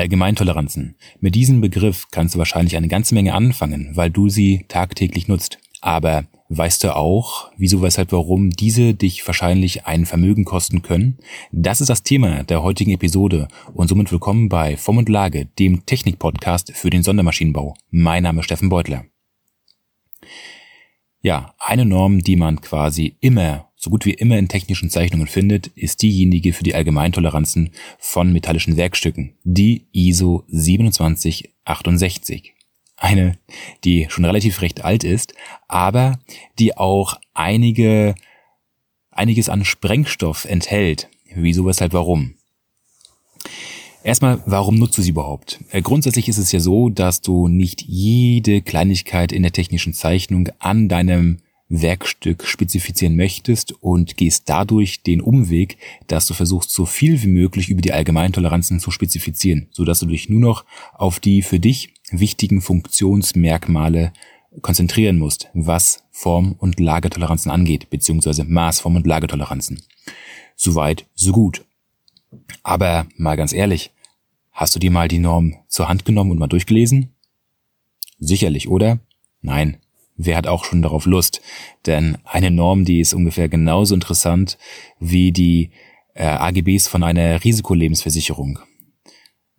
Allgemeintoleranzen. Mit diesem Begriff kannst du wahrscheinlich eine ganze Menge anfangen, weil du sie tagtäglich nutzt. Aber weißt du auch, wieso, weshalb, warum diese dich wahrscheinlich ein Vermögen kosten können? Das ist das Thema der heutigen Episode und somit willkommen bei Form und Lage, dem Technik-Podcast für den Sondermaschinenbau. Mein Name ist Steffen Beutler. Ja, eine Norm, die man quasi immer, so gut wie immer in technischen Zeichnungen findet, ist diejenige für die Allgemeintoleranzen von metallischen Werkstücken, die ISO 2768. Eine, die schon relativ recht alt ist, aber die auch einige, einiges an Sprengstoff enthält. Wieso, weshalb, warum? Erstmal, warum nutzt du sie überhaupt? Äh, grundsätzlich ist es ja so, dass du nicht jede Kleinigkeit in der technischen Zeichnung an deinem Werkstück spezifizieren möchtest und gehst dadurch den Umweg, dass du versuchst, so viel wie möglich über die Allgemeintoleranzen zu spezifizieren, sodass du dich nur noch auf die für dich wichtigen Funktionsmerkmale konzentrieren musst, was Form- und Lagetoleranzen angeht, beziehungsweise Maßform- und Lagetoleranzen. Soweit, so gut. Aber mal ganz ehrlich, hast du dir mal die Norm zur Hand genommen und mal durchgelesen? Sicherlich, oder? Nein. Wer hat auch schon darauf Lust? Denn eine Norm, die ist ungefähr genauso interessant wie die äh, AGBs von einer Risikolebensversicherung.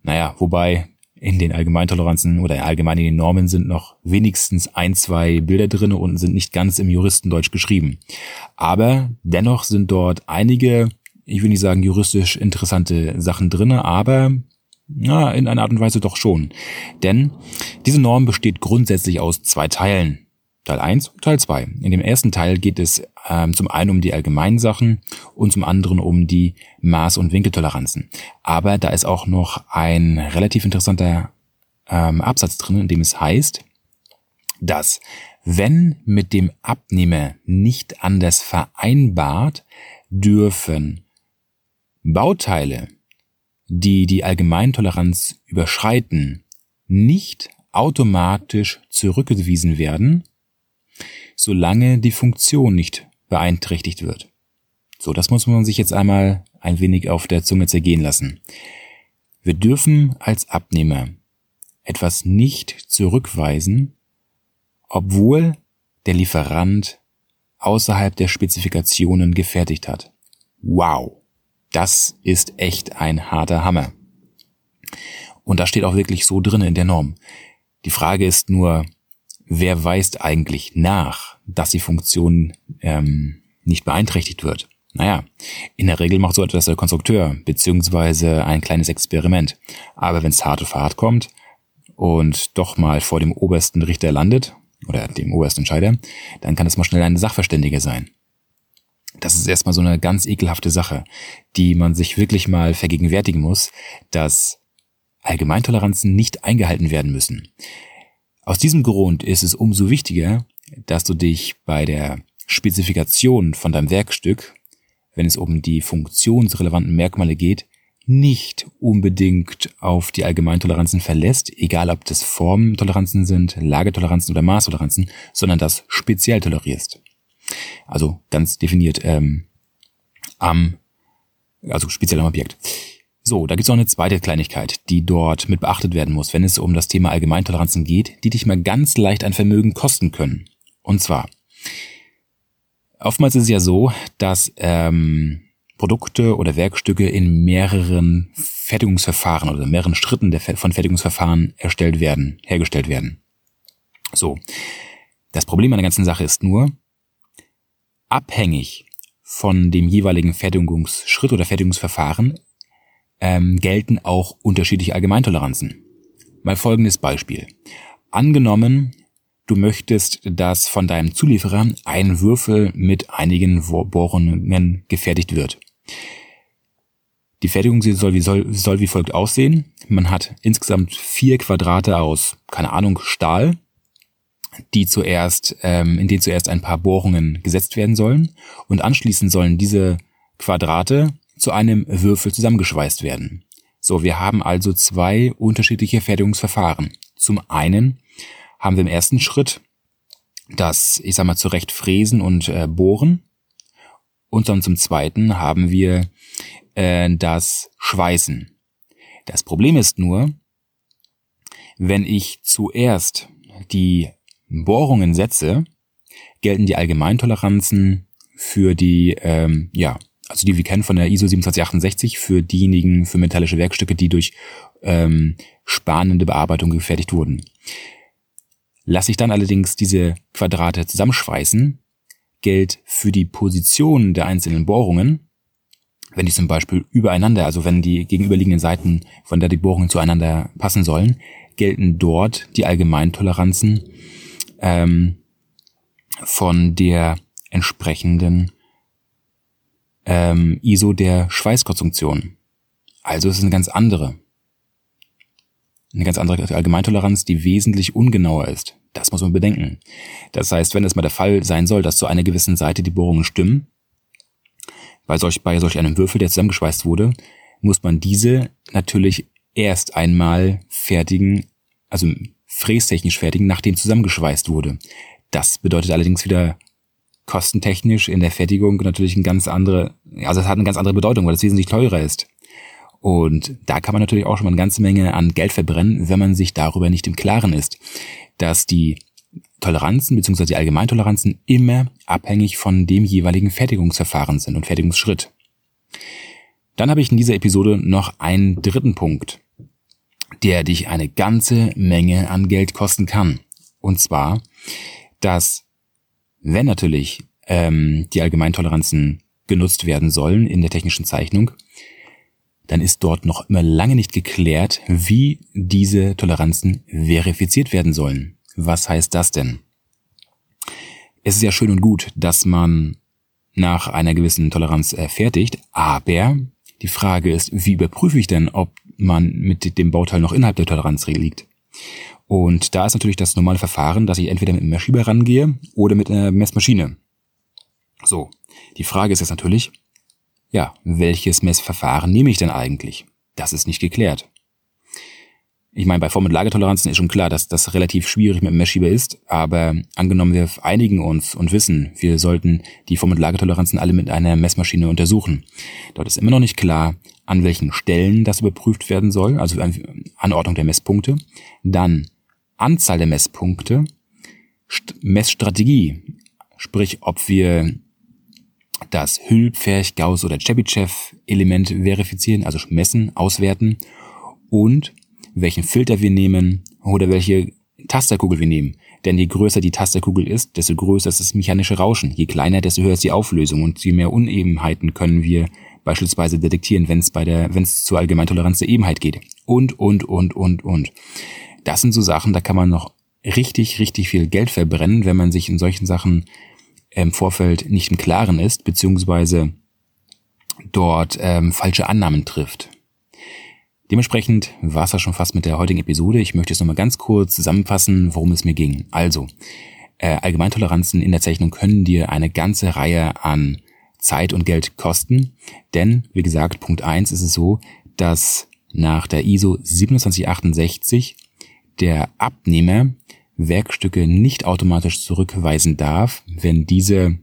Naja, wobei in den Allgemeintoleranzen oder allgemein in den Normen sind noch wenigstens ein, zwei Bilder drinne und sind nicht ganz im Juristendeutsch geschrieben. Aber dennoch sind dort einige ich will nicht sagen juristisch interessante Sachen drinne, aber na, in einer Art und Weise doch schon. Denn diese Norm besteht grundsätzlich aus zwei Teilen. Teil 1 und Teil 2. In dem ersten Teil geht es ähm, zum einen um die Allgemeinsachen und zum anderen um die Maß- und Winkeltoleranzen. Aber da ist auch noch ein relativ interessanter ähm, Absatz drin, in dem es heißt, dass wenn mit dem Abnehmer nicht anders vereinbart, dürfen Bauteile, die die Allgemeintoleranz überschreiten, nicht automatisch zurückgewiesen werden, solange die Funktion nicht beeinträchtigt wird. So, das muss man sich jetzt einmal ein wenig auf der Zunge zergehen lassen. Wir dürfen als Abnehmer etwas nicht zurückweisen, obwohl der Lieferant außerhalb der Spezifikationen gefertigt hat. Wow. Das ist echt ein harter Hammer. Und da steht auch wirklich so drin in der Norm. Die Frage ist nur, wer weist eigentlich nach, dass die Funktion ähm, nicht beeinträchtigt wird? Naja, in der Regel macht so etwas der Konstrukteur, beziehungsweise ein kleines Experiment. Aber wenn es hart auf hart kommt und doch mal vor dem obersten Richter landet, oder dem obersten Entscheider, dann kann es mal schnell eine Sachverständige sein. Das ist erstmal so eine ganz ekelhafte Sache, die man sich wirklich mal vergegenwärtigen muss, dass Allgemeintoleranzen nicht eingehalten werden müssen. Aus diesem Grund ist es umso wichtiger, dass du dich bei der Spezifikation von deinem Werkstück, wenn es um die funktionsrelevanten Merkmale geht, nicht unbedingt auf die Allgemeintoleranzen verlässt, egal ob das Formtoleranzen sind, Lagetoleranzen oder Maßtoleranzen, sondern das speziell tolerierst. Also ganz definiert ähm, am, also speziell am Objekt. So, da gibt's noch eine zweite Kleinigkeit, die dort mit beachtet werden muss, wenn es um das Thema Allgemeintoleranzen geht, die dich mal ganz leicht ein Vermögen kosten können. Und zwar, oftmals ist es ja so, dass ähm, Produkte oder Werkstücke in mehreren Fertigungsverfahren oder mehreren Schritten der, von Fertigungsverfahren erstellt werden, hergestellt werden. So. Das Problem an der ganzen Sache ist nur, abhängig von dem jeweiligen Fertigungsschritt oder Fertigungsverfahren ähm, gelten auch unterschiedliche Allgemeintoleranzen. Mal folgendes Beispiel. Angenommen, du möchtest, dass von deinem Zulieferer ein Würfel mit einigen Bohrungen gefertigt wird. Die Fertigung soll wie, soll, soll wie folgt aussehen. Man hat insgesamt vier Quadrate aus, keine Ahnung, Stahl die zuerst, ähm, in denen zuerst ein paar Bohrungen gesetzt werden sollen und anschließend sollen diese Quadrate zu einem Würfel zusammengeschweißt werden. So, wir haben also zwei unterschiedliche Fertigungsverfahren. Zum einen haben wir im ersten Schritt das, ich sag mal, zurecht fräsen und äh, bohren. Und dann zum zweiten haben wir äh, das Schweißen. Das Problem ist nur, wenn ich zuerst die Bohrungen setze, gelten die Allgemeintoleranzen für die, ähm, ja, also die wir kennen von der ISO 2768 für diejenigen, für metallische Werkstücke, die durch ähm, spannende Bearbeitung gefertigt wurden. Lasse ich dann allerdings diese Quadrate zusammenschweißen, gilt für die Position der einzelnen Bohrungen, wenn die zum Beispiel übereinander, also wenn die gegenüberliegenden Seiten von der die Bohrungen zueinander passen sollen, gelten dort die Allgemeintoleranzen ähm, von der entsprechenden ähm, ISO der Schweißkonstruktion. Also es ist eine ganz andere. Eine ganz andere Allgemeintoleranz, die wesentlich ungenauer ist. Das muss man bedenken. Das heißt, wenn es mal der Fall sein soll, dass zu einer gewissen Seite die Bohrungen stimmen, bei solch, bei solch einem Würfel, der zusammengeschweißt wurde, muss man diese natürlich erst einmal fertigen, also frästechnisch fertigen, nachdem zusammengeschweißt wurde. Das bedeutet allerdings wieder kostentechnisch in der Fertigung natürlich ein ganz andere, also es hat eine ganz andere Bedeutung, weil es wesentlich teurer ist. Und da kann man natürlich auch schon mal eine ganze Menge an Geld verbrennen, wenn man sich darüber nicht im Klaren ist, dass die Toleranzen bzw. die Allgemeintoleranzen immer abhängig von dem jeweiligen Fertigungsverfahren sind und Fertigungsschritt. Dann habe ich in dieser Episode noch einen dritten Punkt, der dich eine ganze Menge an Geld kosten kann. Und zwar, dass wenn natürlich ähm, die Allgemeintoleranzen genutzt werden sollen in der technischen Zeichnung, dann ist dort noch immer lange nicht geklärt, wie diese Toleranzen verifiziert werden sollen. Was heißt das denn? Es ist ja schön und gut, dass man nach einer gewissen Toleranz fertigt, aber die Frage ist, wie überprüfe ich denn, ob man mit dem Bauteil noch innerhalb der Toleranz liegt? Und da ist natürlich das normale Verfahren, dass ich entweder mit einem Messschieber rangehe oder mit einer Messmaschine. So, die Frage ist jetzt natürlich, ja, welches Messverfahren nehme ich denn eigentlich? Das ist nicht geklärt. Ich meine, bei Form- und Lagertoleranzen ist schon klar, dass das relativ schwierig mit dem Messschieber ist, aber angenommen wir einigen uns und wissen, wir sollten die Form- und Lagertoleranzen alle mit einer Messmaschine untersuchen. Dort ist immer noch nicht klar, an welchen Stellen das überprüft werden soll, also Anordnung der Messpunkte, dann Anzahl der Messpunkte, Messstrategie, sprich ob wir das Hüll, Pferch, Gauss oder Chebyshev-Element verifizieren, also messen, auswerten und welchen Filter wir nehmen oder welche Tasterkugel wir nehmen. Denn je größer die Tasterkugel ist, desto größer ist das mechanische Rauschen. Je kleiner, desto höher ist die Auflösung und je mehr Unebenheiten können wir beispielsweise detektieren, wenn es bei der, wenn es zur Allgemeintoleranz der Ebenheit geht. Und, und, und, und, und. Das sind so Sachen, da kann man noch richtig, richtig viel Geld verbrennen, wenn man sich in solchen Sachen im Vorfeld nicht im Klaren ist, beziehungsweise dort ähm, falsche Annahmen trifft. Dementsprechend war es das schon fast mit der heutigen Episode. Ich möchte jetzt nochmal ganz kurz zusammenfassen, worum es mir ging. Also, äh, Allgemeintoleranzen in der Zeichnung können dir eine ganze Reihe an Zeit und Geld kosten. Denn, wie gesagt, Punkt eins ist es so, dass nach der ISO 2768 der Abnehmer Werkstücke nicht automatisch zurückweisen darf, wenn diese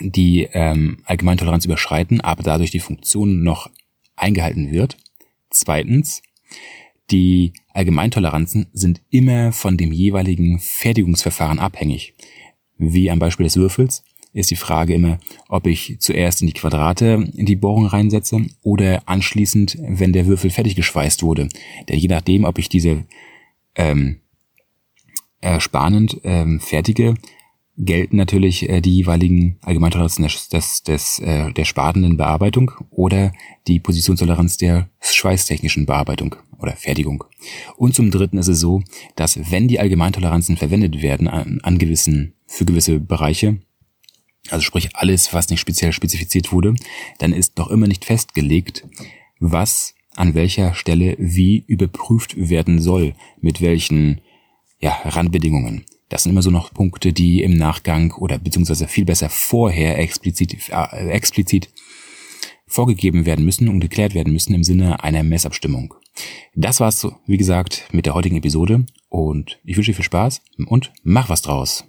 die ähm, Allgemeintoleranz überschreiten, aber dadurch die Funktion noch eingehalten wird. Zweitens, die Allgemeintoleranzen sind immer von dem jeweiligen Fertigungsverfahren abhängig. Wie am Beispiel des Würfels ist die Frage immer, ob ich zuerst in die Quadrate in die Bohrung reinsetze oder anschließend, wenn der Würfel fertig geschweißt wurde. Denn je nachdem, ob ich diese ähm, äh, spannend ähm, fertige, gelten natürlich äh, die jeweiligen Allgemeintoleranzen des, des, des, äh, der sparenden Bearbeitung oder die Positionstoleranz der schweißtechnischen Bearbeitung oder Fertigung. Und zum Dritten ist es so, dass wenn die Allgemeintoleranzen verwendet werden an, an gewissen, für gewisse Bereiche, also sprich alles, was nicht speziell spezifiziert wurde, dann ist noch immer nicht festgelegt, was an welcher Stelle wie überprüft werden soll, mit welchen ja, Randbedingungen. Das sind immer so noch Punkte, die im Nachgang oder beziehungsweise viel besser vorher explizit, äh, explizit vorgegeben werden müssen und geklärt werden müssen im Sinne einer Messabstimmung. Das war's, wie gesagt, mit der heutigen Episode und ich wünsche dir viel Spaß und mach was draus.